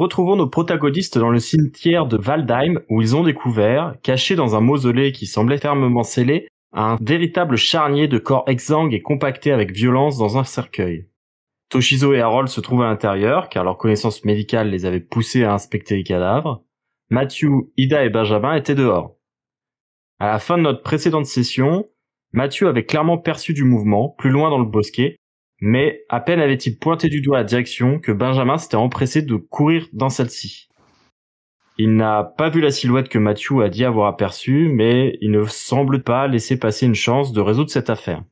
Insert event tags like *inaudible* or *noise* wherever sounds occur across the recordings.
Retrouvons nos protagonistes dans le cimetière de Waldheim où ils ont découvert, caché dans un mausolée qui semblait fermement scellé, un véritable charnier de corps exsangues et compactés avec violence dans un cercueil. Toshizo et Harold se trouvent à l'intérieur car leur connaissance médicale les avait poussés à inspecter les cadavres. Matthew, Ida et Benjamin étaient dehors. À la fin de notre précédente session, Matthew avait clairement perçu du mouvement, plus loin dans le bosquet, mais à peine avait-il pointé du doigt la direction que Benjamin s'était empressé de courir dans celle-ci. Il n'a pas vu la silhouette que Matthew a dit avoir aperçue, mais il ne semble pas laisser passer une chance de résoudre cette affaire.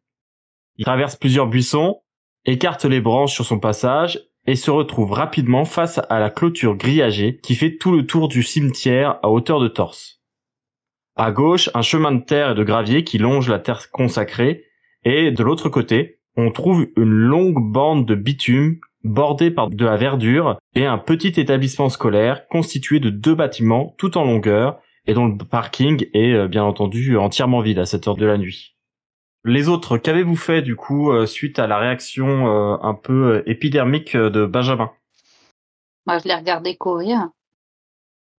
Il traverse plusieurs buissons, écarte les branches sur son passage et se retrouve rapidement face à la clôture grillagée qui fait tout le tour du cimetière à hauteur de torse. À gauche, un chemin de terre et de gravier qui longe la terre consacrée, et de l'autre côté, on trouve une longue bande de bitume bordée par de la verdure et un petit établissement scolaire constitué de deux bâtiments tout en longueur et dont le parking est euh, bien entendu entièrement vide à cette heure de la nuit. Les autres, qu'avez-vous fait du coup euh, suite à la réaction euh, un peu épidermique de Benjamin? Moi, je l'ai regardé courir.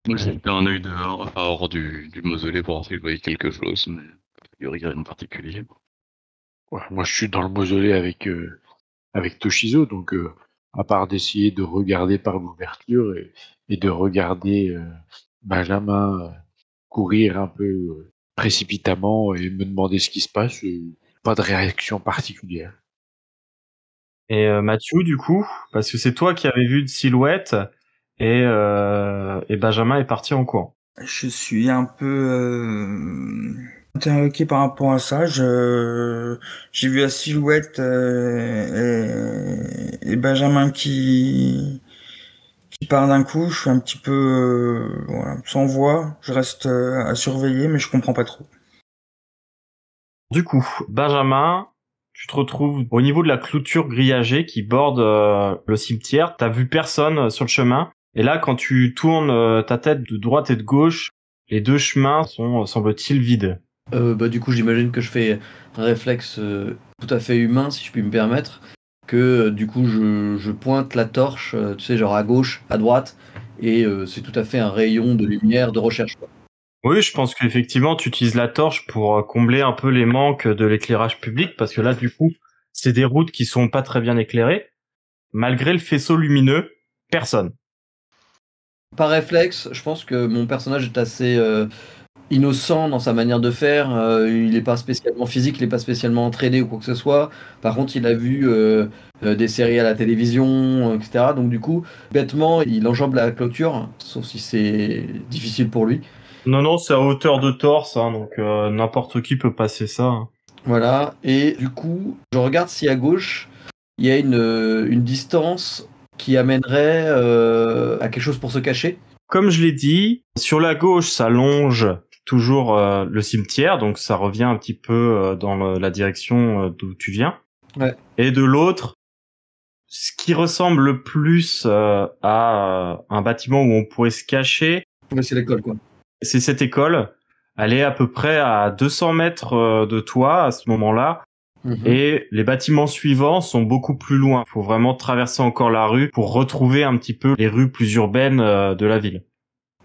Moi, j'ai fait un œil dehors, hors du, du mausolée pour voir si je voyais quelque chose, mais il n'y a rien de particulier. Ouais, moi, je suis dans le mausolée avec euh, avec Toshizo, donc euh, à part d'essayer de regarder par l'ouverture et, et de regarder euh, Benjamin courir un peu euh, précipitamment et me demander ce qui se passe, euh, pas de réaction particulière. Et euh, Mathieu, du coup, parce que c'est toi qui avais vu une silhouette et, euh, et Benjamin est parti en courant. Je suis un peu euh, interloqué par rapport à ça. J'ai vu la silhouette euh, et, Benjamin qui qui part d'un coup. Je suis un petit peu euh, sans voix. Je reste euh, à surveiller, mais je comprends pas trop. Du coup, Benjamin, tu te retrouves au niveau de la clôture grillagée qui borde le cimetière. T'as vu personne sur le chemin. Et là, quand tu tournes ta tête de droite et de gauche, les deux chemins sont, semble-t-il, vides. Euh, bah, du coup, j'imagine que je fais un réflexe euh, tout à fait humain, si je puis me permettre, que euh, du coup, je, je pointe la torche, euh, tu sais, genre à gauche, à droite, et euh, c'est tout à fait un rayon de lumière de recherche. Oui, je pense qu'effectivement, tu utilises la torche pour euh, combler un peu les manques de l'éclairage public, parce que là, du coup, c'est des routes qui sont pas très bien éclairées. Malgré le faisceau lumineux, personne. Par réflexe, je pense que mon personnage est assez euh, innocent dans sa manière de faire. euh, il n'est pas spécialement physique, il n'est pas spécialement entraîné ou quoi que ce soit. Par contre, il a vu euh, euh, des séries à la télévision, euh, etc. Donc du coup, bêtement, il enjambe la clôture, sauf si c'est difficile pour lui. Non, non, c'est à hauteur de torse, hein, donc euh, n'importe qui peut passer ça. hein. Voilà, et du coup, je regarde si à gauche, il y a une, euh, une distance qui amènerait euh, à quelque chose pour se cacher. Comme je l'ai dit, sur la gauche, ça longe toujours euh, le cimetière, donc ça revient un petit peu euh, dans le- la direction euh, d'où tu viens. Ouais. Et de l'autre, ce qui ressemble le plus euh, à euh, un bâtiment où on pourrait se cacher, Ouais, c'est l'école, quoi. c'est cette école. Elle est à peu près à 200 mètres de toi à ce moment-là. Mhm. Et les bâtiments suivants sont beaucoup plus loin. Il faut vraiment traverser encore la rue pour retrouver un petit peu les rues plus urbaines de la ville.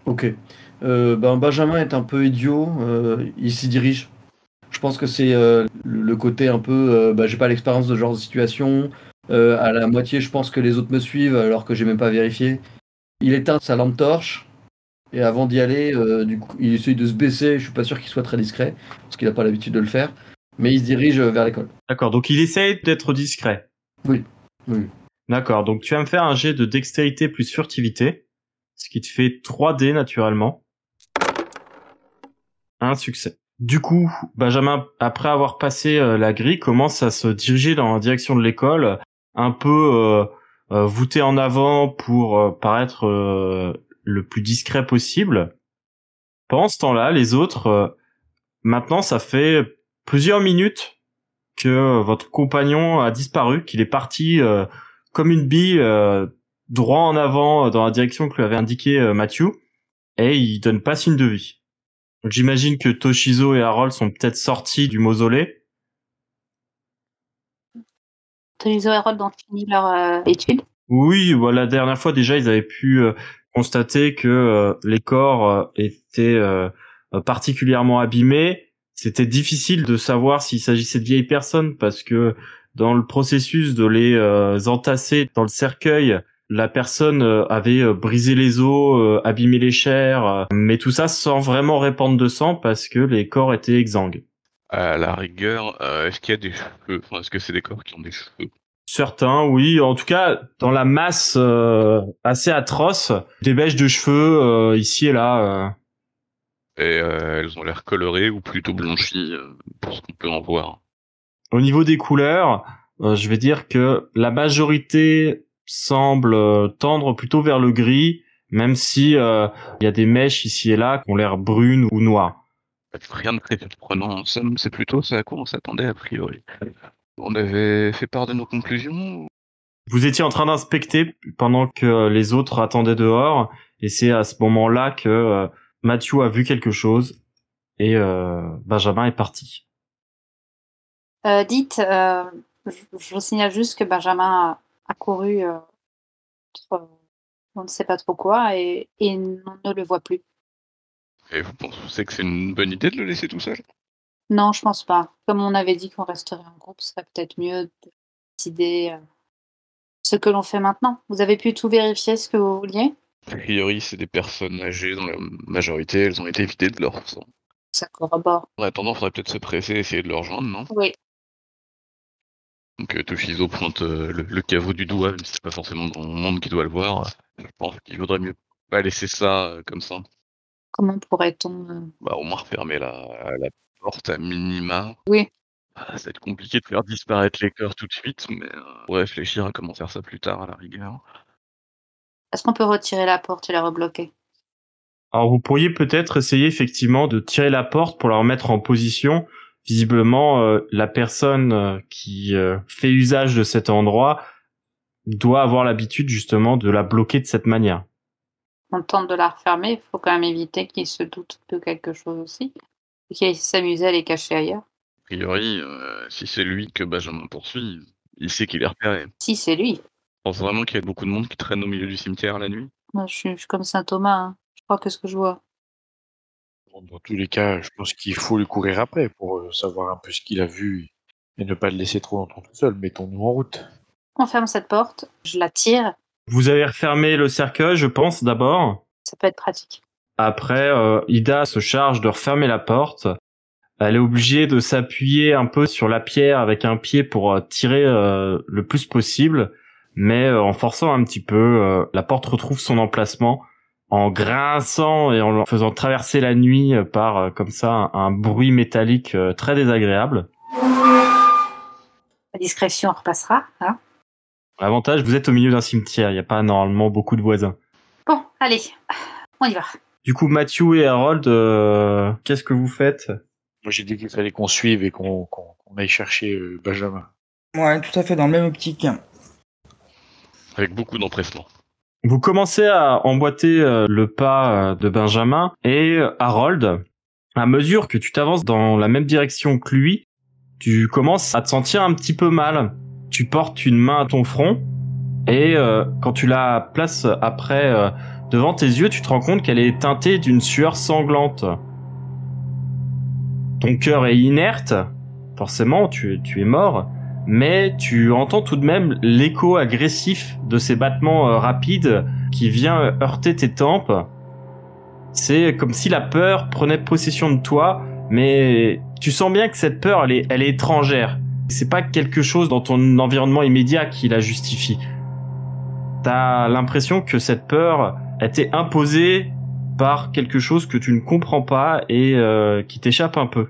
Ok. Euh, ben, Benjamin est un peu idiot, euh, il s'y dirige. Je pense que c'est euh, le côté un peu, bah, j'ai pas l'expérience de ce genre de situation. À la moitié, je pense que les autres me suivent alors que j'ai même pas vérifié. Il éteint sa lampe torche et avant d'y aller, du coup, il essaye de se baisser. Je suis pas sûr qu'il soit très discret parce qu'il a pas l'habitude de le faire, mais il se dirige vers l'école. D'accord, donc il essaye d'être discret. Oui. Oui. D'accord, donc tu vas me faire un jet de dextérité plus furtivité, ce qui te fait 3D naturellement. Un succès. Du coup, Benjamin, après avoir passé euh, la grille, commence à se diriger dans la direction de l'école, un peu euh, euh, voûté en avant pour paraître le plus discret possible. Pendant ce temps-là, les autres, maintenant, ça fait plusieurs minutes que votre compagnon a disparu, qu'il est parti comme une bille droit en avant dans la direction que lui avait indiqué Matthew, et il donne pas signe de vie. J'imagine que Toshizo et Harold sont peut-être sortis du mausolée. Tonizo et Harold ont fini leur euh, étude. Oui, voilà, la dernière fois déjà, ils avaient pu euh, constater que euh, les corps étaient particulièrement abîmés. C'était difficile de savoir s'il s'agissait de vieilles personnes parce que dans le processus de les entasser dans le cercueil, la personne euh, avait euh, brisé les os, euh, abîmé les chairs, mais tout ça sans vraiment répandre de sang parce que les corps étaient exsangues. À la rigueur, euh, est-ce qu'il y a des cheveux? Enfin, est-ce que c'est des corps qui ont des cheveux? Certains, oui. En tout cas, dans la masse euh, assez atroce, des bêches de cheveux euh, ici et là. Et elles ont l'air colorées ou plutôt blanchies, pour ce qu'on peut en voir. Au niveau des couleurs, je vais dire que la majorité semble euh, tendre plutôt vers le gris, même si euh, il y a des mèches ici et là qui ont l'air brunes ou noires. Rien de très surprenant *laughs* en somme, c'est plutôt ce à quoi on s'attendait a priori. On avait fait part de nos conclusions Vous étiez en train d'inspecter pendant que les autres attendaient dehors, et c'est à ce moment-là que euh, Matthew a vu quelque chose et euh, Benjamin est parti. Euh, dites, euh, je, je vous signale juste que Benjamin a, couru, euh, on ne sait pas trop quoi, et, et on ne le voit plus. Et vous pensez que c'est une bonne idée de le laisser tout seul? Non, je pense pas. Comme on avait dit qu'on resterait en groupe, ce serait peut-être mieux de décider euh, ce que l'on fait maintenant. Vous avez pu tout vérifier ce que vous vouliez? A priori, c'est des personnes âgées dans la majorité, elles ont été vidées de leur sang. Ça corrobore. En attendant, il faudrait peut-être se presser et essayer de le rejoindre, non? Oui. Donc euh, Toshizo pointe euh, le, le caveau du doigt, même si c'est pas forcément grand monde qui doit le voir. Je pense qu'il vaudrait mieux pas laisser ça euh, comme ça. Comment pourrait-on... euh, Bah, au moins refermer la, la porte à minima. Oui. Ah, ça va être compliqué de faire disparaître les cœurs tout de suite, mais euh, on pourrait réfléchir à comment faire ça plus tard à la rigueur. Est-ce qu'on peut retirer la porte et la rebloquer? Alors vous pourriez peut-être essayer effectivement de tirer la porte pour la remettre en position. Visiblement, euh, la personne euh, qui euh, fait usage de cet endroit doit avoir l'habitude justement de la bloquer de cette manière. On tente de la refermer, il faut quand même éviter qu'il se doute de quelque chose aussi. Et qu'il s'amuser à les cacher ailleurs. A priori, euh, si c'est lui que Benjamin poursuit, il sait qu'il est repéré. Si, c'est lui. Je pense vraiment qu'il y a beaucoup de monde qui traîne au milieu du cimetière la nuit. Moi, je suis, je suis comme Saint Thomas. hein. Je crois que ce que je vois. Bon, dans tous les cas, je pense qu'il faut lui courir après pour euh, savoir un peu ce qu'il a vu et ne pas le laisser trop longtemps tout seul. Mettons-nous en route. On ferme cette porte, je la tire, Vous avez refermé le cercueil, je pense, d'abord. ça peut être pratique. Après, euh, Ida se charge de refermer la porte. Elle est obligée de s'appuyer un peu sur la pierre avec un pied pour euh, tirer euh, le plus possible, mais euh, en forçant un petit peu, euh, la porte retrouve son emplacement en grinçant et en faisant traverser la nuit euh, par euh, comme ça un, un bruit métallique euh, très désagréable. La discrétion repassera. Hein L'avantage, vous êtes au milieu d'un cimetière, il n'y a pas normalement beaucoup de voisins. bon, allez, on y va. Du coup, Matthew et Harold, euh, qu'est-ce que vous faites? Moi, j'ai dit qu'il fallait qu'on suive et qu'on aille chercher euh, Benjamin. Ouais, tout à fait, dans le même optique. Avec beaucoup d'empressement. Vous commencez à emboîter euh, le pas euh, de Benjamin et euh, Harold, à mesure que tu t'avances dans la même direction que lui, tu commences à te sentir un petit peu mal. Tu portes une main à ton front et quand tu la places après devant tes yeux, tu te rends compte qu'elle est teintée d'une sueur sanglante. Ton cœur est inerte, forcément, tu es mort, mais tu entends tout de même l'écho agressif de ces battements euh, rapides qui vient euh, heurter tes tempes. C'est comme si la peur prenait possession de toi, mais tu sens bien que cette peur, elle est, elle est étrangère. C'est pas quelque chose dans ton environnement immédiat qui la justifie. T'as l'impression que cette peur a été imposée par quelque chose que tu ne comprends pas et euh, qui t'échappe un peu.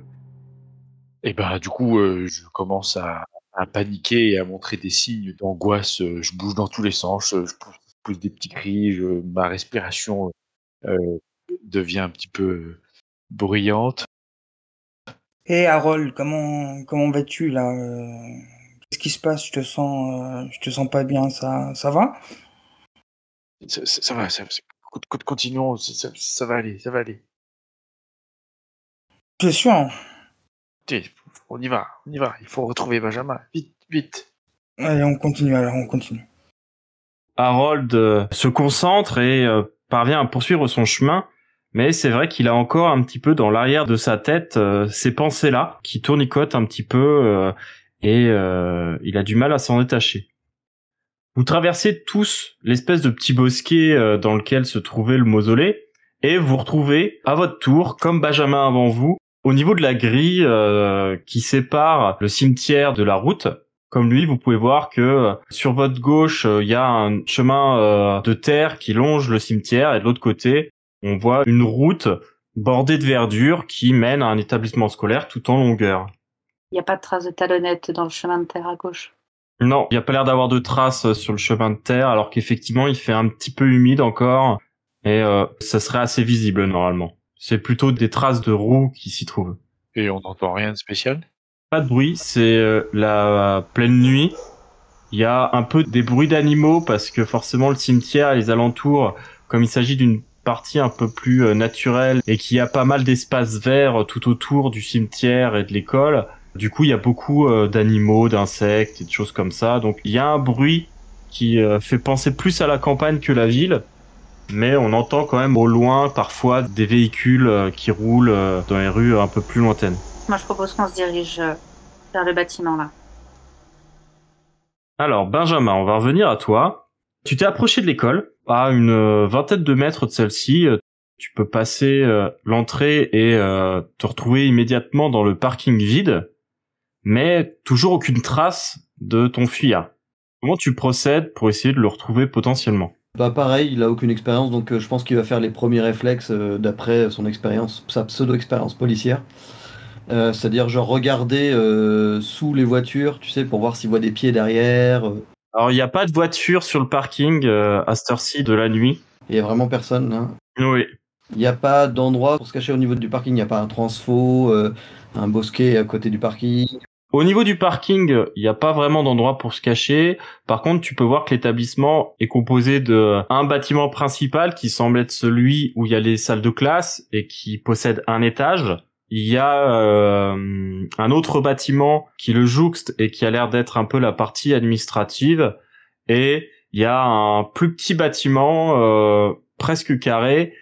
Et ben du coup, je commence à, à paniquer et à montrer des signes d'angoisse. Euh, Je bouge dans tous les sens, euh, je pousse, je pousse des petits cris, je- ma respiration euh, devient un petit peu bruyante. Hé Harold, comment comment vas-tu là Qu'est-ce qui se passe? Je te sens euh, je te sens pas bien, ça ça va? Ça, ça- ça va, ça, ça- co- co- continuons, ça, ça- ça va aller, ça va aller. T'es sûr on y va, on y va. Il faut retrouver Benjamin, vite, vite. Allez, on continue alors, on continue. Harold euh, se concentre et euh, parvient à poursuivre son chemin, mais c'est vrai qu'il a encore un petit peu dans l'arrière de sa tête euh, ces pensées-là qui tournicotent un petit peu et il a du mal à s'en détacher. Vous traversez tous l'espèce de petit bosquet dans lequel se trouvait le mausolée et vous retrouvez à votre tour, comme Benjamin avant vous, au niveau de la grille euh, qui sépare le cimetière de la route, comme lui, vous pouvez voir que euh, sur votre gauche, euh, il y a un chemin de terre qui longe le cimetière et de l'autre côté, on voit une route bordée de verdure qui mène à un établissement scolaire tout en longueur. Il n'y a pas de traces de talonnettes dans le chemin de terre à gauche? Non, il n'y a pas l'air d'avoir de traces sur le chemin de terre, alors qu'effectivement, il fait un petit peu humide encore et euh, ça serait assez visible normalement. C'est plutôt des traces de roues qui s'y trouvent. Et on n'entend rien de spécial? Pas de bruit, c'est euh, la pleine nuit. Il y a un peu des bruits d'animaux parce que forcément le cimetière et les alentours, comme il s'agit d'une partie un peu plus euh, naturelle et qu'il y a pas mal d'espaces verts tout autour du cimetière et de l'école, du coup il y a beaucoup euh, d'animaux, d'insectes et de choses comme ça. Donc il y a un bruit qui euh, fait penser plus à la campagne que la ville. Mais on entend quand même au loin parfois des véhicules euh, qui roulent euh, dans les rues un peu plus lointaines. Moi, je propose qu'on se dirige euh, vers le bâtiment là. Alors, Benjamin, on va revenir à toi. Tu t'es approché de l'école, à une vingtaine de mètres de celle-ci. Tu peux passer l'entrée et te retrouver immédiatement dans le parking vide, mais toujours aucune trace de ton fuyard. Comment tu procèdes pour essayer de le retrouver potentiellement? Bah pareil, il a aucune expérience, donc euh, je pense qu'il va faire les premiers réflexes euh, d'après son expérience, sa pseudo-expérience policière. Euh, C'est-à-dire genre regarder sous les voitures, tu sais, pour voir s'il voit des pieds derrière. Alors, il n'y a pas de voiture sur le parking à cette heure-ci de la nuit. Il y a vraiment personne. hein. Oui. Il n'y a pas d'endroit pour se cacher au niveau du parking. Il n'y a pas un transfo, un bosquet à côté du parking. Au niveau du parking, il n'y a pas vraiment d'endroit pour se cacher. Par contre, tu peux voir que l'établissement est composé de un bâtiment principal qui semble être celui où il y a les salles de classe et qui possède un étage. Il y a euh, un autre bâtiment qui le jouxte et qui a l'air d'être un peu la partie administrative. Et il y a un plus petit bâtiment euh, presque carré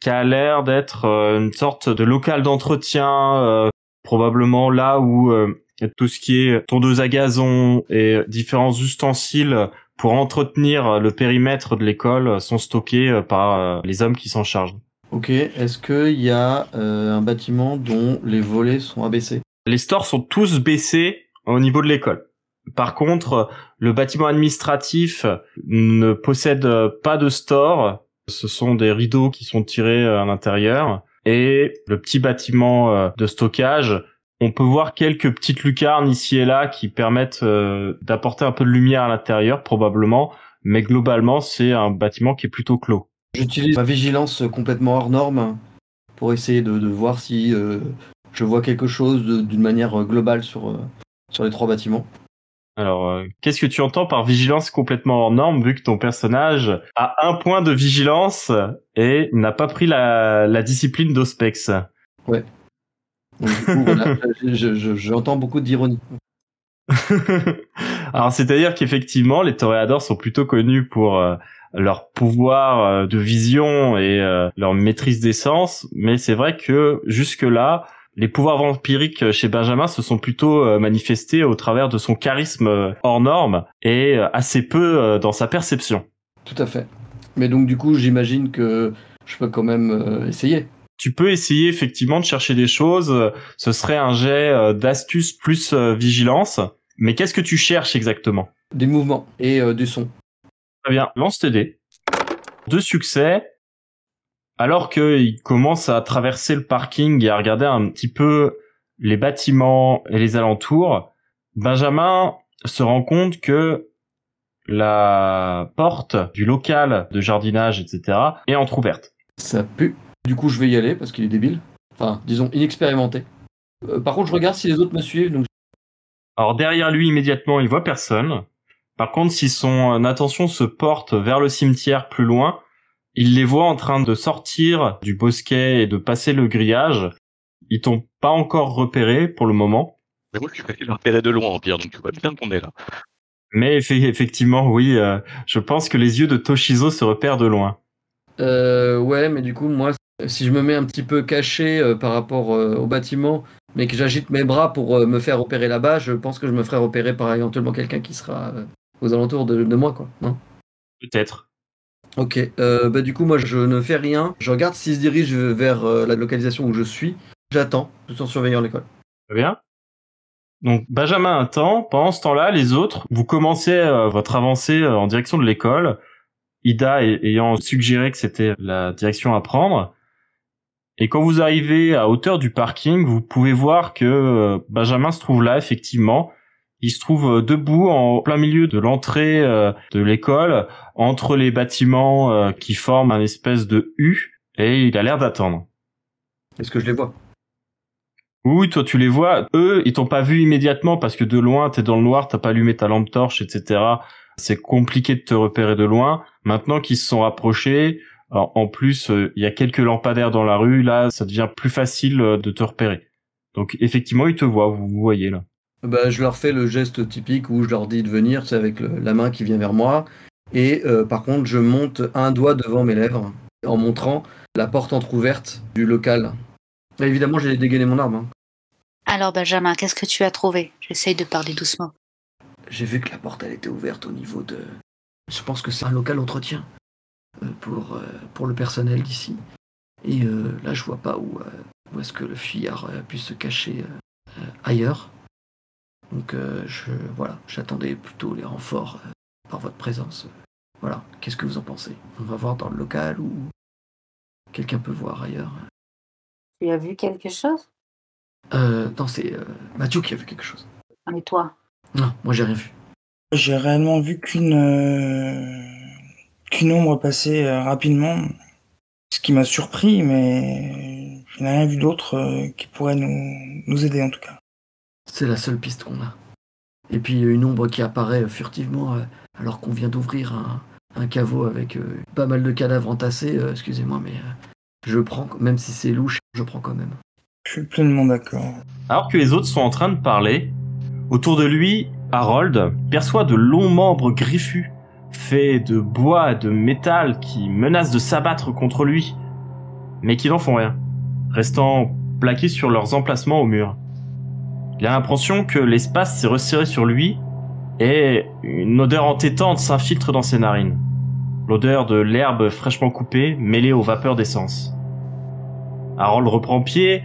qui a l'air d'être euh, une sorte de local d'entretien, euh, probablement là où tout ce qui est tondeuse à gazon et différents ustensiles pour entretenir le périmètre de l'école sont stockés euh, par euh, les hommes qui s'en chargent. Ok, est-ce qu'il y a euh, un bâtiment dont les volets sont abaissés? Les stores sont tous baissés au niveau de l'école. Par contre, le bâtiment administratif ne possède pas de store. Ce sont des rideaux qui sont tirés à l'intérieur. Et le petit bâtiment de stockage, on peut voir quelques petites lucarnes ici et là qui permettent euh, d'apporter un peu de lumière à l'intérieur, probablement. Mais globalement, c'est un bâtiment qui est plutôt clos. J'utilise ma vigilance complètement hors norme pour essayer de, de voir si euh, je vois quelque chose d'une manière globale sur, euh, sur les trois bâtiments. Alors, qu'est-ce que tu entends par vigilance complètement hors norme, vu que ton personnage a un point de vigilance et n'a pas pris la, la discipline d'Ospex? Coup, voilà, *laughs* je- je- j'entends beaucoup d'ironie. *laughs* Alors, c'est-à-dire qu'effectivement, les toréadors sont plutôt connus pour euh, leur pouvoir euh, de vision et euh, leur maîtrise des sens, mais c'est vrai que jusque-là, les pouvoirs vampiriques chez Benjamin se sont plutôt manifestés au travers de son charisme hors norme et assez peu dans sa perception. Tout à fait. Mais donc, du coup, j'imagine que je peux quand même essayer. Tu peux essayer effectivement de chercher des choses. Ce serait un jet euh, d'astuce plus euh, vigilance. Mais qu'est-ce que tu cherches exactement? Des mouvements et euh, du son. Très bien, lance tes dés. Deux succès. Alors qu'il commence à traverser le parking et à regarder un petit peu les bâtiments et les alentours, Benjamin se rend compte que la porte du local de jardinage, etc., est entr'ouverte. Ça pue. Du coup, je vais y aller parce qu'il est débile. Enfin, disons, inexpérimenté. Euh, par contre, je regarde si les autres me suivent. Donc... Alors derrière lui, immédiatement, il voit personne. Par contre, si son attention se porte vers le cimetière plus loin, il les voit en train de sortir du bosquet et de passer le grillage. Ils t'ont pas encore repéré pour le moment. Mais moi, je vais *laughs* les repérer de loin, en pire, donc tu vois bien qu'on est là. Mais effe- effectivement, oui, euh, je pense que les yeux de Toshizo se repèrent de loin. Euh, ouais, mais du coup, moi, si je me mets un petit peu caché euh, par rapport euh, au bâtiment, mais que j'agite mes bras pour euh, me faire repérer là-bas, je pense que je me ferai repérer par éventuellement quelqu'un qui sera aux alentours de, de moi, quoi. Non? Peut-être. Ok, euh, bah du coup moi je ne fais rien. Je regarde s'il se dirige vers euh, la localisation où je suis. J'attends, tout en surveillant l'école. Très bien. Donc Benjamin attend. Pendant ce temps-là, les autres, vous commencez euh, votre avancée en direction de l'école. Ida ay- ayant suggéré que c'était la direction à prendre. Et quand vous arrivez à hauteur du parking, vous pouvez voir que euh, Benjamin se trouve là, effectivement. Il se trouve euh, debout en plein milieu de l'entrée euh, de l'école, entre les bâtiments qui forment un espèce de U, et il a l'air d'attendre. Est-ce que je les vois? Oui, toi tu les vois. Eux, ils t'ont pas vu immédiatement parce que de loin, t'es dans le noir, t'as pas allumé ta lampe torche, etc. C'est compliqué de te repérer de loin. Maintenant qu'ils se sont rapprochés, en en plus, euh, il y a quelques lampadaires dans la rue. Là, ça devient plus facile euh, de te repérer. Donc effectivement, ils te voient. Vous vous voyez là. Bah je leur fais le geste typique où je leur dis de venir, c'est avec le- la main qui vient vers moi. Et euh, par contre, je monte un doigt devant mes lèvres en montrant la porte entr'ouverte du local. Et évidemment, j'ai dégainé mon arme. hein. Alors Benjamin, qu'est-ce que tu as trouvé? J'essaye de parler doucement. J'ai vu que la porte elle était ouverte au niveau de. Je pense que c'est un local entretien pour, euh, pour le personnel d'ici. Et euh, là, je vois pas où, euh, où est-ce que le fuyard a pu se cacher euh, euh, ailleurs. Donc euh, je voilà, j'attendais plutôt les renforts euh, par votre présence. Voilà, qu'est-ce que vous en pensez? On va voir dans le local ou quelqu'un peut voir ailleurs. Tu as vu quelque chose? Euh, non, c'est euh, Mathieu qui a vu quelque chose. Et toi? Non, moi j'ai rien vu. J'ai réellement vu qu'une euh, qu'une ombre passer euh, rapidement, ce qui m'a surpris, mais je n'ai rien vu d'autre euh, qui pourrait nous, nous aider en tout cas. C'est la seule piste qu'on a. Et puis une ombre qui apparaît euh, furtivement euh, alors qu'on vient d'ouvrir un, un caveau avec euh, pas mal de cadavres entassés. euh, Excusez-moi, mais euh, je prends, même si c'est louche, je prends quand même. Je suis pleinement d'accord. Alors que les autres sont en train de parler, autour de lui, Harold perçoit de longs membres griffus, faits de bois et de métal qui menacent de s'abattre contre lui, mais qui n'en font rien, restant plaqués sur leurs emplacements au mur. Il a l'impression que l'espace s'est resserré sur lui et une odeur entêtante s'infiltre dans ses narines. L'odeur de l'herbe fraîchement coupée mêlée aux vapeurs d'essence. Harold reprend pied,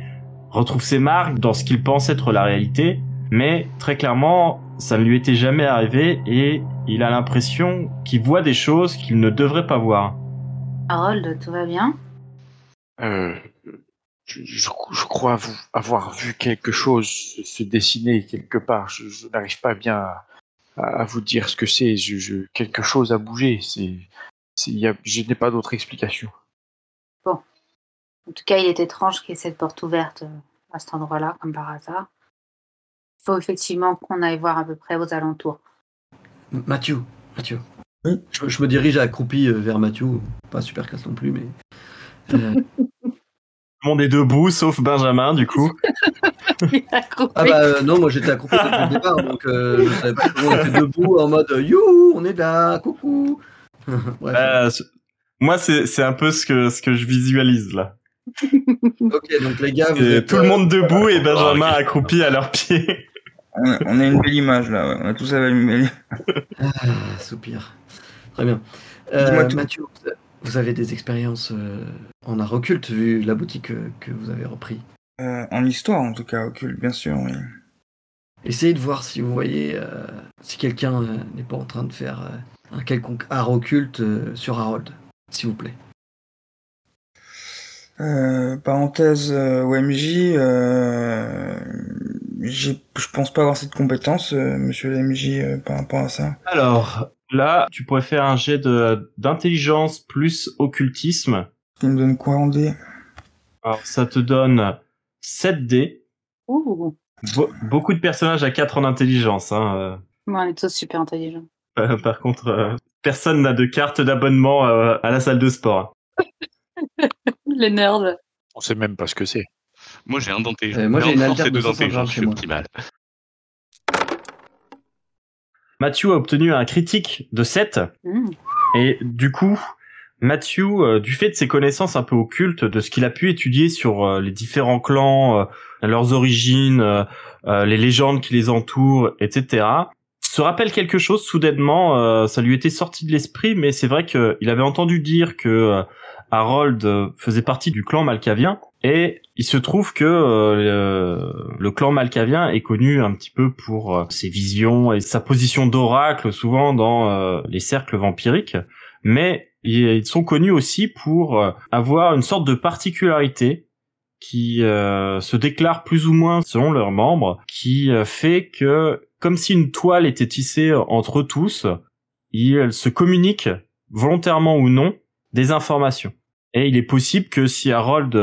retrouve ses marques dans ce qu'il pense être la réalité, mais très clairement, ça ne lui était jamais arrivé et il a l'impression qu'il voit des choses qu'il ne devrait pas voir. Harold, tout va bien? Euh, je, je- je crois vous avoir vu quelque chose se, dessiner quelque part. Je, je n'arrive pas bien à, vous dire ce que c'est. Je, je- quelque chose a bougé. C'est, c'est- il y a- je n'ai pas d'autre explication. En tout cas, il est étrange qu'il y ait cette porte ouverte euh, à cet endroit-là, comme par hasard. Il faut effectivement qu'on aille voir à peu près aux alentours. Mathieu, Mathieu. Oui. Je, je me dirige accroupi euh, vers Mathieu. Pas super classe non plus, mais. euh, *laughs* Tout le monde est debout, sauf Benjamin, du coup. *laughs* Ah bah euh, non, moi j'étais accroupi depuis le départ, donc euh, je savais pas comment on était debout en mode youhou, on est là, coucou. *laughs* Bref, Euh, moi, c'est c'est un peu ce que, ce que je visualise, là. ok, donc les gars, vous êtes, tout le monde debout et Benjamin accroupi à leurs pieds. On a, on a une belle image là, ouais. on a tous la même belle Ah, soupir. Très bien. Euh. Mathieu, vous avez des expériences euh, en art occulte vu la boutique euh, que vous avez repris. En histoire, en tout cas, occulte, bien sûr, oui. Essayez de voir si vous voyez si quelqu'un n'est pas en train de faire un quelconque art occulte sur Harold, s'il vous plaît. Euh, parenthèse euh, OMJ, euh, je pense pas avoir cette compétence, euh, monsieur l'MJ, euh, par rapport à ça. Alors, là, tu pourrais faire un jet de d'intelligence plus occultisme. Il me donne quoi en dé? Alors, ça te donne 7 dés. Ouh. Be- beaucoup de personnages à 4 en intelligence. Hein. Moi, on est tous super intelligents. euh. Par contre, euh, personne n'a de carte d'abonnement euh, à la salle de sport. *laughs* Les nerds. On sait même pas ce que c'est. Moi j'ai un d'intelligence. Euh, moi, j'ai Mais une alterne de 150 d'intelligence, chez c'est moi. optimal. Matthew a obtenu un critique de 7. Mmh. Et du coup, Matthew, euh, du fait de ses connaissances un peu occultes, de ce qu'il a pu étudier sur euh, les différents clans, euh, leurs origines, euh, euh, les légendes qui les entourent, etc., se rappelle quelque chose soudainement. euh, ça lui était sorti de l'esprit, mais c'est vrai qu'il avait entendu dire que euh, Harold faisait partie du clan malkavien. Et il se trouve que euh, le, clan malkavien est connu un petit peu pour euh, ses visions et sa position d'oracle souvent dans euh, les cercles vampiriques mais ils sont connus aussi pour avoir une sorte de particularité qui se déclare plus ou moins selon leurs membres, qui fait que, comme si une toile était tissée entre tous, ils se communiquent, volontairement ou non, des informations. Et il est possible que si Harold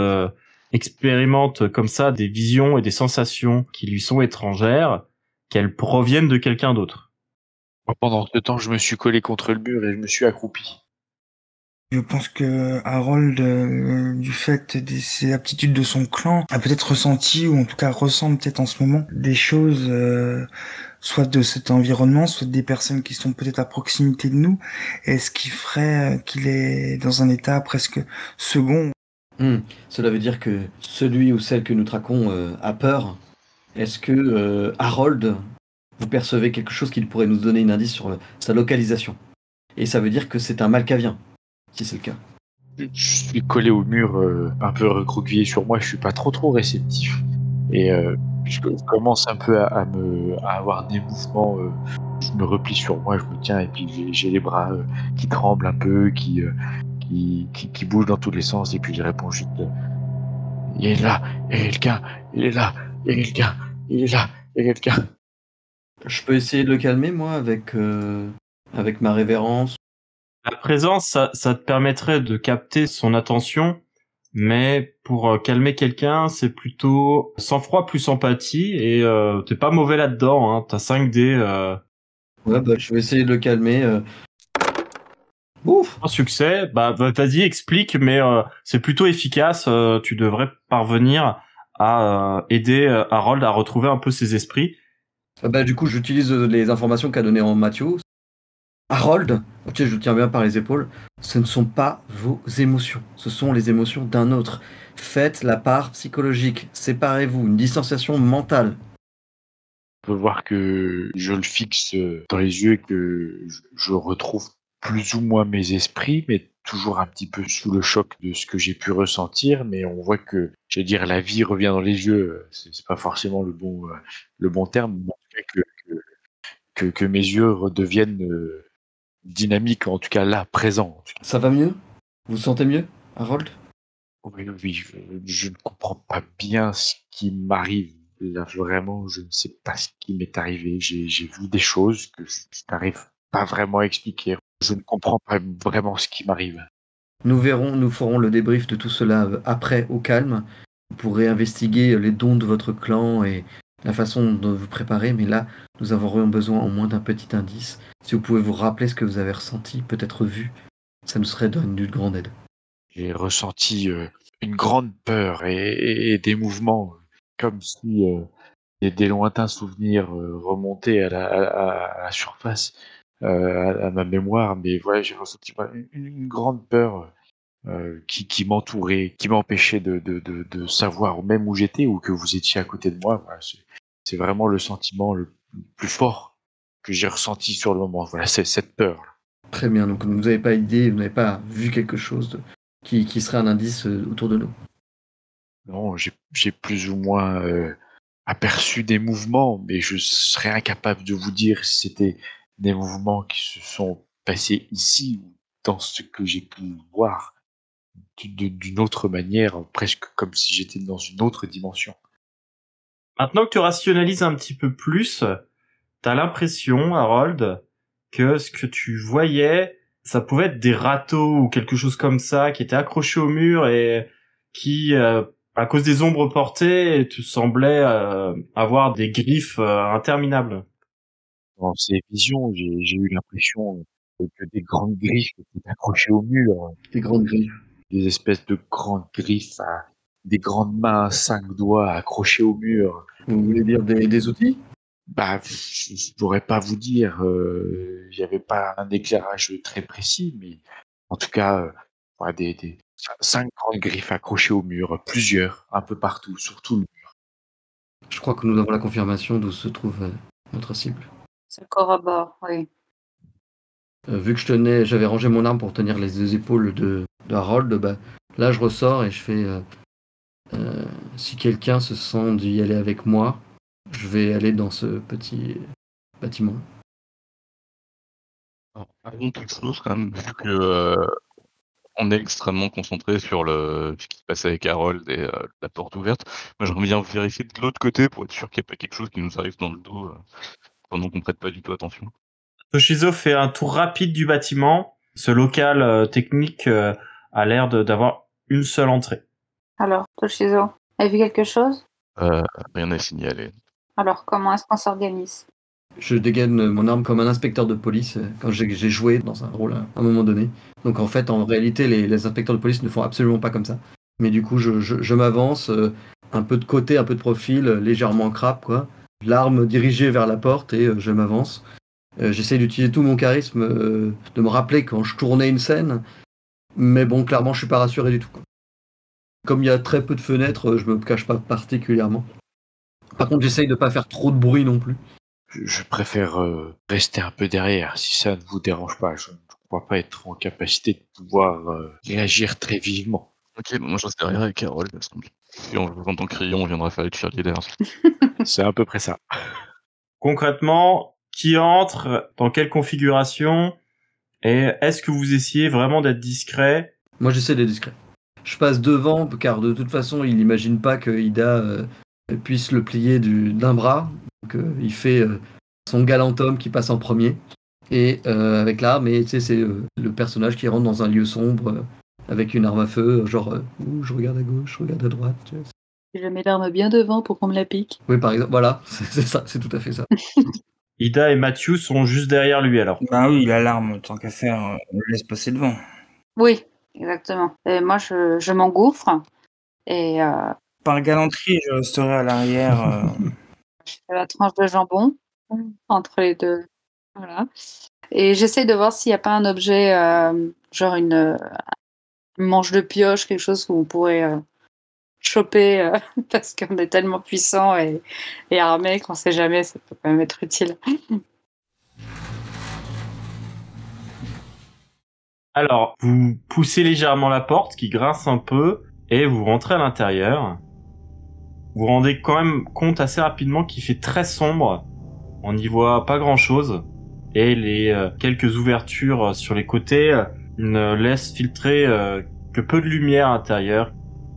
expérimente comme ça des visions et des sensations qui lui sont étrangères, qu'elles proviennent de quelqu'un d'autre. Pendant ce temps, je me suis collé contre le mur et je me suis accroupi. Je pense que Harold, euh, du fait de ses aptitudes de son clan, a peut-être ressenti, ou en tout cas ressent peut-être en ce moment, des choses, euh, soit de cet environnement, soit des personnes qui sont peut-être à proximité de nous, et ce qui ferait euh, qu'il est dans un état presque second. Hmm. Cela veut dire que celui ou celle que nous traquons euh, a peur. Est-ce que euh, Harold, vous percevez quelque chose qui pourrait nous donner un indice sur le- sa localisation? Et ça veut dire que c'est un Malkavien, si c'est le cas. Je suis collé au mur, euh, un peu recroquevillé sur moi. Je suis pas trop trop réceptif. Et euh, je commence un peu à, me, avoir des mouvements. euh, je me replie sur moi, je me tiens et puis j'ai- les bras euh, qui tremblent un peu, qui, euh, qui, qui, qui bougent dans tous les sens. Et puis je réponds juste Il est là, il y a quelqu'un, il est là, il y a quelqu'un, il est là, il y a quelqu'un. Je peux essayer de le calmer, moi, avec, euh, avec ma révérence. La présence, ça, ça te permettrait de capter son attention, mais pour euh, calmer quelqu'un, c'est plutôt sang-froid plus empathie, et euh, t'es pas mauvais là-dedans, hein. t'as 5 dés, euh, Ouais, bah, je vais essayer de le calmer. Ouf un succès, bah bah, vas-y, explique, mais euh, c'est plutôt efficace, euh, tu devrais parvenir à euh, aider Harold à retrouver un peu ses esprits. Ah bah, du coup, j'utilise les informations qu'a donné en Mathieu. Harold, ok, je le tiens bien par les épaules, ce ne sont pas vos émotions, ce sont les émotions d'un autre. Faites la part psychologique, séparez-vous, une distanciation mentale. On peut voir que je le fixe dans les yeux et que je retrouve plus ou moins mes esprits, mais toujours un petit peu sous le choc de ce que j'ai pu ressentir. Mais on voit que, je veux dire, la vie revient dans les yeux. C'est pas forcément le bon, euh, le bon terme, mais en tout cas que, que, mes yeux redeviennent euh, dynamiques, en tout cas là, présents. Ça va mieux? Vous vous sentez mieux, Harold? Oui, oui, je, je ne comprends pas bien ce qui m'arrive. Là, vraiment, je ne sais pas ce qui m'est arrivé. J'ai j'ai vu des choses que je, je n'arrive pas vraiment à expliquer. Je ne comprends pas vraiment ce qui m'arrive. Nous verrons, nous ferons le débrief de tout cela après, au calme. Vous pourrez investiguer les dons de votre clan et la façon dont vous préparez, mais là, nous avons besoin au moins d'un petit indice. Si vous pouvez vous rappeler ce que vous avez ressenti, peut-être vu, ça nous serait d'une grande aide. J'ai ressenti euh, une grande peur et, et- et des mouvements comme si euh, des, des lointains souvenirs euh, remontaient à la, à- à- à la surface, à, à ma mémoire. Mais voilà, j'ai ressenti une, une grande peur euh, qui, qui m'entourait, qui m'empêchait de, de, de, de savoir même où j'étais ou que vous étiez à côté de moi. Voilà, c'est, vraiment le sentiment le plus fort que j'ai ressenti sur le moment. Voilà, c'est cette peur. Très bien, donc vous n'avez pas idée, vous n'avez pas vu quelque chose de- qui, qui serait un indice euh, autour de nous? Non, j'ai j'ai plus ou moins euh, aperçu des mouvements, mais je serais incapable de vous dire si c'était des mouvements qui se sont passés ici ou dans ce que j'ai pu voir d'une autre manière, presque comme si j'étais dans une autre dimension. Maintenant que tu rationalises un petit peu plus, t'as l'impression, Harold, que ce que tu voyais, ça pouvait être des râteaux ou quelque chose comme ça qui étaient accrochés au mur et qui, euh, à cause des ombres portées, te semblaient euh, avoir des griffes euh, interminables. Dans ces visions, j'ai eu l'impression que des grandes griffes étaient accrochées au mur, Des grandes griffes. des espèces de grandes griffes, à- des grandes mains à cinq doigts accrochées au mur. Vous voulez dire des, des outils? Bah, je pourrais pas vous dire. euh, Il n'y avait pas un éclairage très précis, mais en tout cas, euh, des, des cinq grandes griffes accrochées au mur, plusieurs, un peu partout, sur tout le mur. Je crois que nous avons la confirmation d'où se trouve euh, notre cible. Ça corrobore, oui. Euh, vu que je tenais, j'avais rangé mon arme pour tenir les deux épaules de, de Harold, bah, là je ressors et je fais euh, euh, si quelqu'un se sent d'y aller avec moi, je vais aller dans ce petit bâtiment. Alors, avant toute chose, quand même, vu que euh, on est extrêmement concentré sur le ce qui se passe avec Harold et euh, la porte ouverte, moi j'aimerais bien vérifier de l'autre côté pour être sûr qu'il n'y a pas quelque chose qui nous arrive dans le dos euh, pendant qu'on prête pas du tout attention. Toshizo fait un tour rapide du bâtiment. Ce local euh, technique euh, a l'air d'avoir une seule entrée. Alors, Toshizo, avez vu quelque chose? Euh, rien à signaler. Alors, comment est-ce qu'on s'organise? Je dégaine mon arme comme un inspecteur de police quand j'ai joué dans un rôle à un moment donné. Donc en fait, en réalité, les, les inspecteurs de police ne font absolument pas comme ça. Mais du coup, je, je- je m'avance, euh, un peu de côté, un peu de profil, légèrement crabe, quoi. L'arme dirigée vers la porte et euh, je m'avance. Euh, J'essaie d'utiliser tout mon charisme, euh, de me rappeler quand je tournais une scène. Mais bon, clairement, je suis pas rassuré du tout. quoi. Comme il y a très peu de fenêtres, je me cache pas particulièrement. Par contre, j'essaye de pas faire trop de bruit non plus. Je, préfère euh, rester un peu derrière, si ça ne vous dérange pas. Je ne crois pas être en capacité de pouvoir euh, réagir très vivement. Ok, bon, moi je reste derrière avec Harold. ça semble. Si on vous entend crier, on viendra faire les cheerleaders. *laughs* C'est à peu près ça. Concrètement, qui entre, dans quelle configuration, et est-ce que vous essayez vraiment d'être discret? Moi, j'essaie d'être discret. Je passe devant, car de toute façon, il n'imagine pas que Ida euh, puisse le plier du- d'un bras. Donc, euh, il fait euh, son galant homme qui passe en premier. Et euh, avec l'arme, et tu sais, c'est euh, le personnage qui rentre dans un lieu sombre euh, avec une arme à feu, genre, euh, Ouh, je regarde à gauche, je regarde à droite. tu vois. Je mets l'arme bien devant pour qu'on me la pique. Oui, par exemple, voilà, *laughs* c'est ça, c'est tout à fait ça. *laughs* Ida et Matthew sont juste derrière lui alors. Bah oui, l'alarme, tant qu'à faire, euh, on le laisse passer devant. Oui, exactement. Et moi, je, je m'engouffre et euh, Par galanterie, je resterai à l'arrière. euh, *laughs* je fais la tranche de jambon entre les deux. Voilà. Et j'essaie de voir s'il n'y a pas un objet, euh, genre une manche de pioche, quelque chose où on pourrait euh, choper euh, *laughs* parce qu'on est tellement puissant et, armé qu'on sait jamais, ça peut quand même être utile. *laughs* Alors, vous poussez légèrement la porte qui grince un peu et vous rentrez à l'intérieur. Vous vous rendez quand même compte assez rapidement qu'il fait très sombre. On n'y voit pas grand chose. Et les euh, quelques ouvertures sur les côtés ne laissent filtrer euh, que peu de lumière à l'intérieur.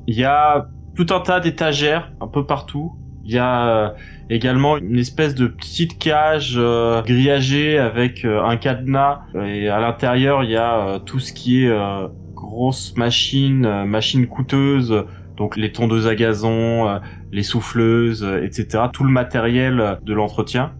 Il y a tout un tas d'étagères un peu partout. Il y a euh, également une espèce de petite cage euh, grillagée avec euh, un cadenas et à l'intérieur il y a euh, tout ce qui est euh, grosse machine, euh, machine coûteuse, donc les tondeuses à gazon, les souffleuses, etc. Tout le matériel de l'entretien.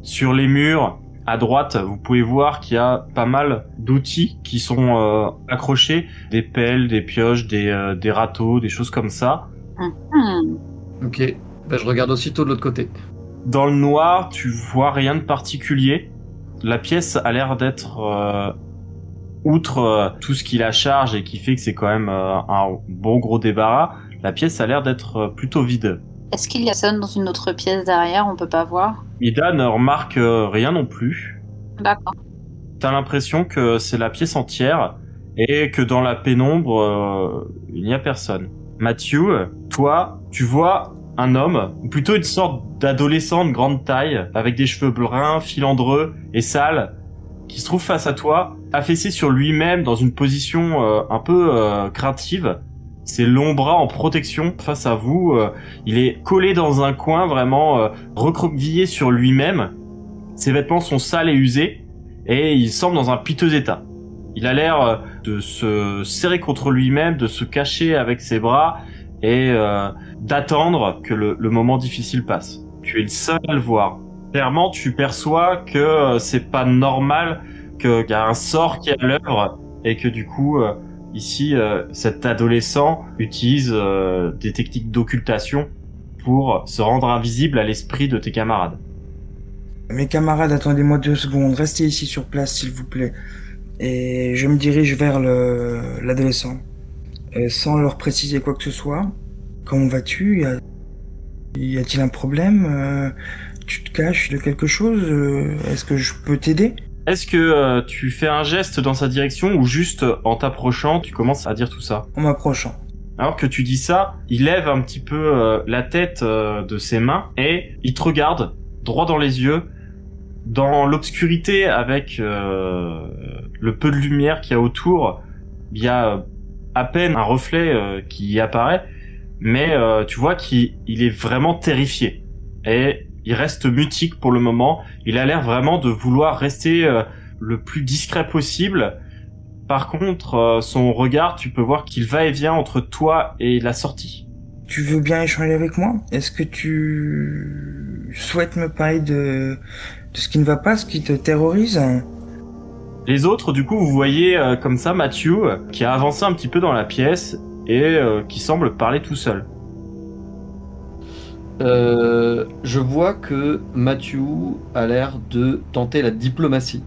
Sur les murs, à droite, vous pouvez voir qu'il y a pas mal d'outils qui sont euh, accrochés, des pelles, des pioches, des, euh, des râteaux, des choses comme ça. Hmm. Ok, bah, je regarde aussitôt de l'autre côté. Dans le noir, tu vois rien de particulier. La pièce a l'air d'être, euh, outre euh, tout ce qui la charge et qui fait que c'est quand même euh, un bon gros débarras, la pièce a l'air d'être plutôt vide. Est-ce qu'il y a ça dans une autre pièce derrière On peut pas voir? Ida ne remarque euh, rien non plus. D'accord. t'as l'impression que c'est la pièce entière et que dans la pénombre, euh, il n'y a personne. Matthew, toi, tu vois un homme, ou plutôt une sorte d'adolescent de grande taille, avec des cheveux bruns, filandreux et sales, qui se trouve face à toi, affaissé sur lui-même dans une position euh, un peu euh, craintive, ses longs bras en protection face à vous. euh, il est collé dans un coin, vraiment euh, recroquevillé sur lui-même. Ses vêtements sont sales et usés, et il semble dans un piteux état. Il a l'air euh, de se serrer contre lui-même, de se cacher avec ses bras et d'attendre que le, moment difficile passe. Tu es le seul à le voir. Clairement, tu perçois que c'est pas normal, qu'il y a un sort qui est à l'œuvre et que du coup, ici, euh, cet adolescent utilise euh, des techniques d'occultation pour se rendre invisible à l'esprit de tes camarades. Mes camarades, attendez-moi deux secondes. Restez ici sur place, s'il vous plaît. Et je me dirige vers le l'adolescent. Euh, sans leur préciser quoi que ce soit. Comment vas-tu? Y a-t-il un problème? Euh, Tu te caches de quelque chose? Est-ce que je peux t'aider? Est-ce que euh, tu fais un geste dans sa direction ou juste euh, en t'approchant, tu commences à dire tout ça? En m'approchant. Alors que tu dis ça, il lève un petit peu euh, la tête euh, de ses mains et il te regarde droit dans les yeux, dans l'obscurité avec euh, le peu de lumière qu'il y a autour. Il y a à peine un reflet euh, qui y apparaît, mais euh, tu vois qu'il il est vraiment terrifié et il reste mutique pour le moment. Il a l'air vraiment de vouloir rester euh, le plus discret possible. Par contre, euh, son regard, tu peux voir qu'il va et vient entre toi et la sortie. Tu veux bien échanger avec moi? Est-ce que tu souhaites me parler de, de ce qui ne va pas, ce qui te terrorise? Les autres, du coup, vous voyez euh, comme ça Matthew euh, qui a avancé un petit peu dans la pièce et euh, qui semble parler tout seul. Euh, je vois que Matthew a l'air de tenter la diplomatie.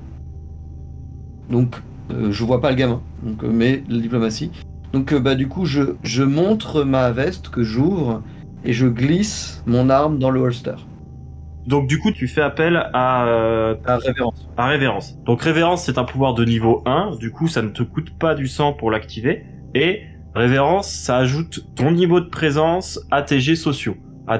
Donc, euh, je vois pas le gamin, donc, euh, mais la diplomatie. Donc, euh, bah, du coup, je, je montre ma veste que j'ouvre et je glisse mon arme dans le holster. Donc du coup, tu fais appel à, À révérence. à révérence. Donc révérence, c'est un pouvoir de niveau 1, du coup ça ne te coûte pas du sang pour l'activer. Et révérence, ça ajoute ton niveau de présence à tes jets sociaux,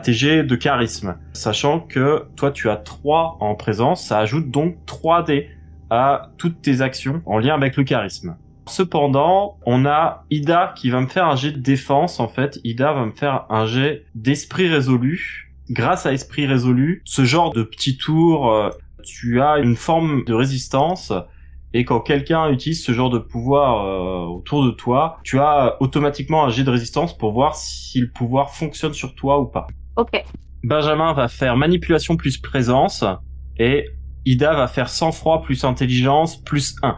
jets de charisme. Sachant que toi tu as 3 en présence, ça ajoute donc 3 dés à toutes tes actions en lien avec le charisme. Cependant, on a Ida qui va me faire un jet de défense en fait. Ida va me faire un jet d'esprit résolu. Grâce à esprit résolu, ce genre de petit tour, euh, tu as une forme de résistance et quand quelqu'un utilise ce genre de pouvoir euh, autour de toi, tu as automatiquement un jet de résistance pour voir si le pouvoir fonctionne sur toi ou pas. Ok. Benjamin va faire manipulation plus présence et Ida va faire sang-froid plus intelligence plus 1.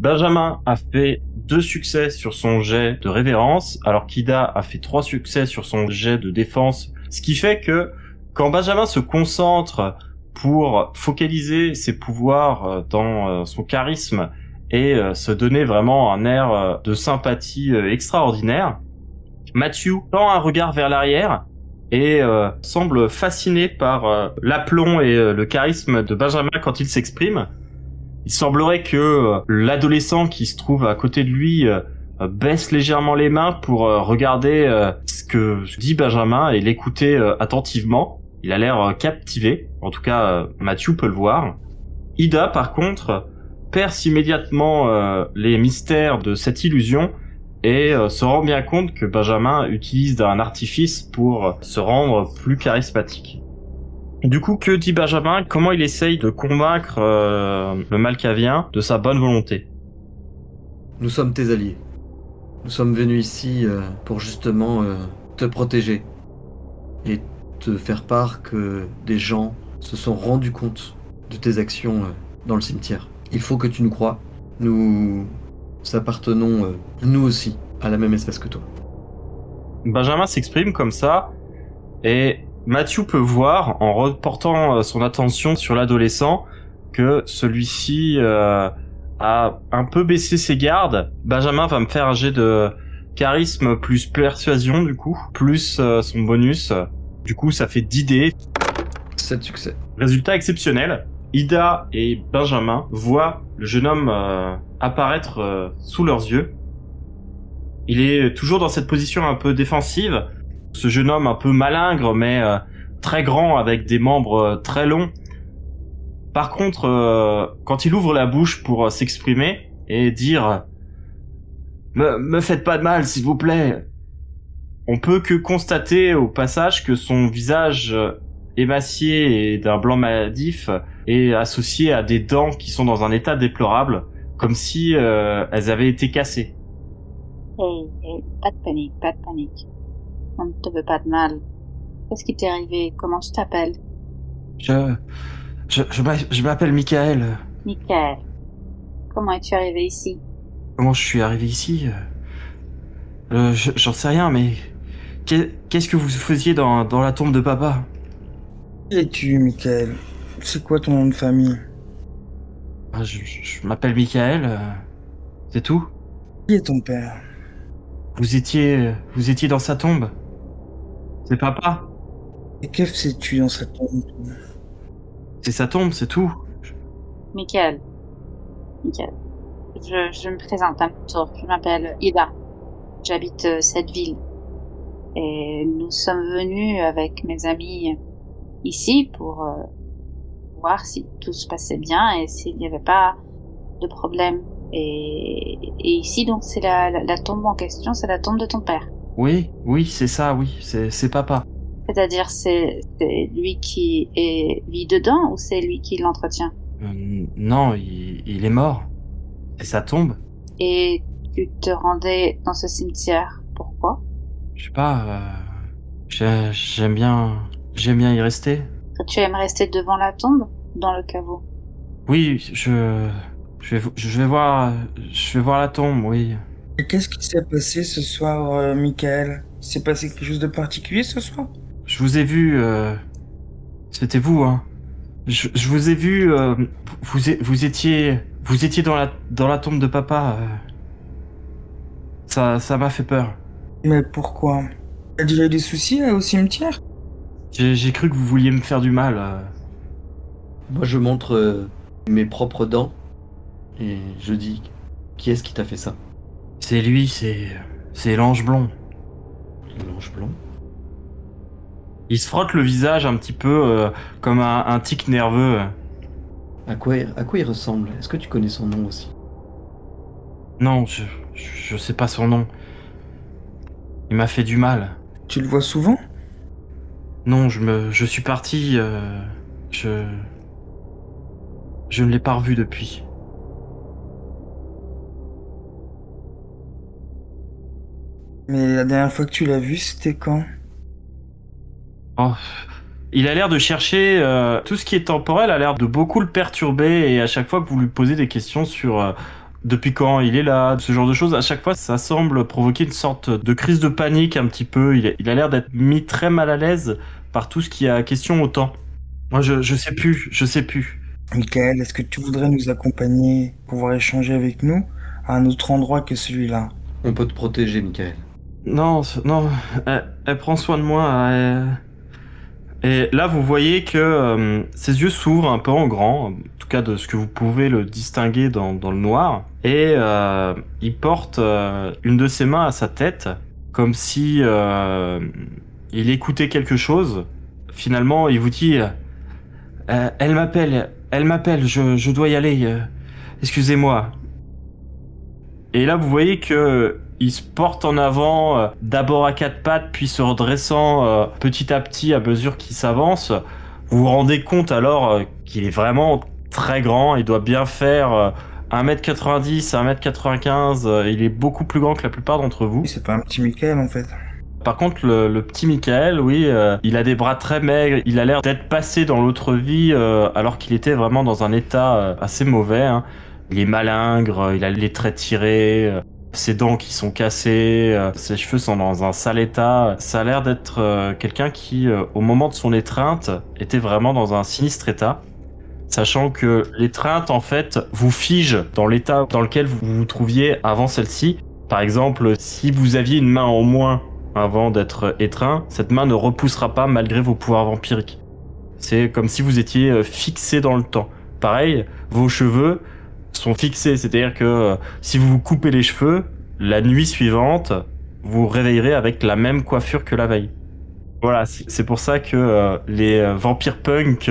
Benjamin a fait deux succès sur son jet de révérence, alors qu'Ida a fait trois succès sur son jet de défense. Ce qui fait que quand Benjamin se concentre pour focaliser ses pouvoirs euh, dans euh, son charisme et euh, se donner vraiment un air de sympathie extraordinaire, Matthew tend un regard vers l'arrière et semble fasciné par l'aplomb et le charisme de Benjamin quand il s'exprime. Il semblerait que l'adolescent qui se trouve à côté de lui baisse légèrement les mains pour regarder ce que dit Benjamin et l'écouter attentivement. Il a l'air euh, captivé. En tout cas, euh, Matthew peut le voir. Ida, par contre, perce immédiatement euh, les mystères de cette illusion et se rend bien compte que Benjamin utilise un artifice pour se rendre plus charismatique. Du coup, que dit Benjamin? Comment il essaye de convaincre le Malkavien de sa bonne volonté? Nous sommes tes alliés. Nous sommes venus ici pour justement te protéger et te faire part que des gens se sont rendus compte de tes actions euh, dans le cimetière. Il faut que tu nous crois. Nous appartenons, euh, nous aussi, à la même espèce que toi. Benjamin s'exprime comme ça et Matthew peut voir en reportant euh, son attention sur l'adolescent que celui-ci a un peu baissé ses gardes. Benjamin va me faire un jet de charisme plus persuasion du coup, plus son bonus. Du coup, ça fait 10 dés. 7 succès. Résultat exceptionnel. Ida et Benjamin voient le jeune homme euh, apparaître euh, sous leurs yeux. Il est toujours dans cette position un peu défensive. Ce jeune homme un peu malingre, mais euh, très grand, avec des membres euh, très longs. Par contre, euh, quand il ouvre la bouche pour s'exprimer et dire me, me faites pas de mal, s'il vous plaît. On peut que constater au passage que son visage euh, émacié et d'un blanc maladif est associé à des dents qui sont dans un état déplorable, comme si euh, elles avaient été cassées. Hey, hey, pas de panique, pas de panique. On ne te veut pas de mal. Qu'est-ce qui t'est arrivé? Comment tu t'appelles Je, je, je m'a- je m'appelle Michael. Michael. Comment es-tu arrivé ici? Comment je suis arrivé ici? Euh, je- J'en sais rien, mais qu'est-ce que vous faisiez dans, dans la tombe de papa? Qui es-tu, Michael? C'est quoi ton nom de famille? Ah, Je, je- je m'appelle Michael. euh, C'est tout? Qui est ton père? Vous étiez, vous étiez dans sa tombe? C'est papa? Et que sais-tu dans cette tombe? C'est sa tombe, c'est tout. Michael. Michael. Je, je me présente à mon tour. Je m'appelle Ida. J'habite euh, cette ville. Et nous sommes venus avec mes amis ici pour euh, voir si tout se passait bien et s'il n'y avait pas de problème. Et, et ici, donc, c'est la, la, la tombe en question, c'est la tombe de ton père. Oui, oui, c'est ça, oui, c'est papa. C'est-à-dire, c'est c'est lui qui est, vit dedans ou c'est lui qui l'entretient? Euh, non, il, il est mort. C'est sa tombe. Et tu te rendais dans ce cimetière. Pourquoi? Je sais pas. euh, j'ai- j'aime bien, j'aime bien y rester. Tu aimes rester devant la tombe Dans le caveau? Oui, je, je vais, je vais voir, je vais voir la tombe, oui. Et qu'est-ce qui s'est passé ce soir, euh, Michael? Il s'est passé quelque chose de particulier ce soir? Je vous ai vu. euh, C'était vous, hein. Je, je vous ai vu. euh, vous, vous étiez, vous étiez dans la, dans la tombe de papa. euh. Ça, ça m'a fait peur. Mais pourquoi? T'as déjà eu des soucis euh, au cimetière? J'ai cru que vous vouliez me faire du mal. euh. Moi, je montre euh, mes propres dents et je dis Qui est-ce qui t'a fait ça? C'est lui, c'est, c'est l'ange blond. L'ange blanc. Il se frotte le visage un petit peu euh, comme un, un tic nerveux. À quoi, à quoi il ressemble? Est-ce que tu connais son nom aussi? Non, je, je, je sais pas son nom. Il m'a fait du mal. Tu le vois souvent? Non, je me, je suis parti. euh, je, je ne l'ai pas revu depuis. Mais la dernière fois que tu l'as vu, c'était quand? Oh, il a l'air de chercher euh, tout ce qui est temporel, a l'air de beaucoup le perturber et à chaque fois que vous lui posez des questions sur euh, depuis quand il est là, ce genre de choses, à chaque fois ça semble provoquer une sorte de crise de panique un petit peu. Il, a l'air d'être mis très mal à l'aise par tout ce qui a question au temps. Moi je, je sais plus, je sais plus. Michael, est-ce que tu voudrais nous accompagner, pouvoir échanger avec nous à un autre endroit que celui-là? On peut te protéger, Michael. Non, non, elle, elle prend soin de moi. elle- Et là, vous voyez que euh, ses yeux s'ouvrent un peu en grand, en tout cas de ce que vous pouvez le distinguer dans, le noir. Et euh, il porte euh, une de ses mains à sa tête, comme si il écoutait quelque chose. Finalement, il vous dit Elle m'appelle, elle m'appelle, je, je dois y aller. Excusez-moi. Et là, vous voyez que il se porte en avant, euh, d'abord à quatre pattes, puis se redressant euh, petit à petit à mesure qu'il s'avance. Vous vous rendez compte alors euh, qu'il est vraiment très grand. Il doit bien faire euh, 1m90, 1m95. euh, il est beaucoup plus grand que la plupart d'entre vous. C'est pas un petit Michael en fait. Par contre, le, le petit Michael, oui, il a des bras très maigres. Il a l'air d'être passé dans l'autre vie alors qu'il était vraiment dans un état assez mauvais. hein. Il est malingre, il a les traits tirés, ses dents qui sont cassées, euh, ses cheveux sont dans un sale état. Ça a l'air d'être euh, quelqu'un qui, euh, au moment de son étreinte, était vraiment dans un sinistre état. Sachant que l'étreinte, en fait, vous fige dans l'état dans lequel vous vous trouviez avant celle-ci. Par exemple, si vous aviez une main en moins avant d'être étreint, cette main ne repoussera pas malgré vos pouvoirs vampiriques. C'est comme si vous étiez fixé dans le temps. pareil, vos cheveux sont fixés. C'est-à-dire que euh, si vous vous coupez les cheveux, la nuit suivante, vous réveillerez avec la même coiffure que la veille. Voilà, c'est pour ça que euh, les euh, vampires punk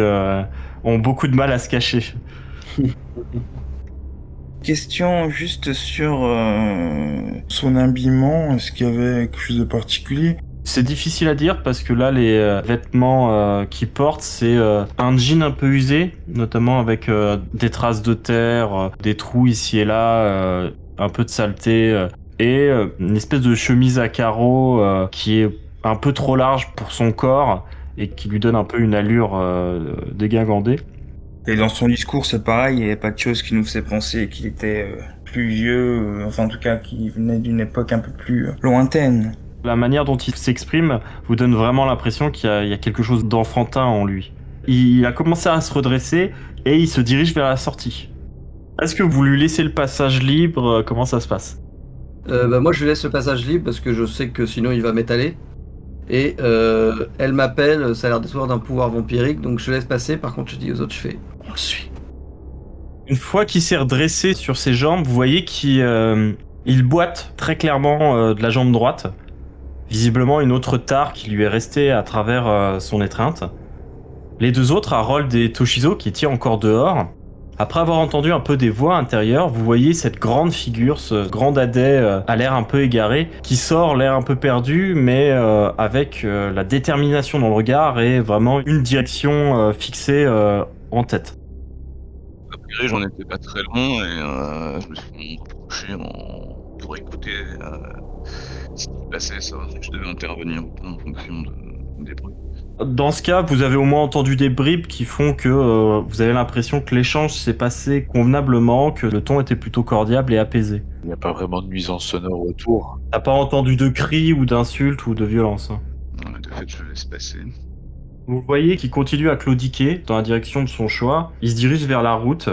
ont beaucoup de mal à se cacher. *laughs* Question juste sur son habillement. Est-ce qu'il y avait quelque chose de particulier? C'est difficile à dire parce que là, les euh, vêtements euh, qu'il porte, c'est euh, un jean un peu usé, notamment avec euh, des traces de terre, des trous ici et là, un peu de saleté, et une espèce de chemise à carreaux qui est un peu trop large pour son corps et qui lui donne un peu une allure dégingandée. Et dans son discours, c'est pareil. Il n'y avait pas de chose qui nous faisait penser qu'il était plus vieux, enfin en tout cas qui venait d'une époque un peu plus lointaine. La manière dont il s'exprime vous donne vraiment l'impression qu'il y, a- il y a quelque chose d'enfantin en lui. Il a commencé à se redresser et il se dirige vers la sortie. Est-ce que vous lui laissez le passage libre? Comment ça se passe? Euh, bah, moi, je lui laisse le passage libre parce que je sais que sinon il va m'étaler. Et euh, elle m'appelle, ça a l'air d'être d'un pouvoir vampirique, donc je laisse passer. Par contre, je dis aux autres, je fais, on le suit. Une fois qu'il s'est redressé sur ses jambes, vous voyez qu'il euh, il boite très clairement euh, de la jambe droite. Visiblement une autre tare qui lui est restée à travers euh, son étreinte. Les deux autres, Harold et Toshizo, qui étaient encore dehors, après avoir entendu un peu des voix intérieures, vous voyez cette grande figure, ce grand adais euh, à l'air un peu égaré, qui sort l'air un peu perdu, mais euh, avec la détermination dans le regard et vraiment une direction fixée en tête. A j'en étais pas très loin et je me suis rapproché en... pour écouter ce qui se passait, savoir si je devais intervenir ou pas en fonction de... des bruits. Dans ce cas, vous avez au moins entendu des bribes qui font que euh, vous avez l'impression que l'échange s'est passé convenablement, que le ton était plutôt cordial et apaisé. Il n'y a pas vraiment de nuisance sonore autour. T'as pas entendu de cris ou d'insultes ou de violence. Non, mais de fait, je laisse passer. Vous voyez qu'il continue à claudiquer dans la direction de son choix. Il se dirige vers la route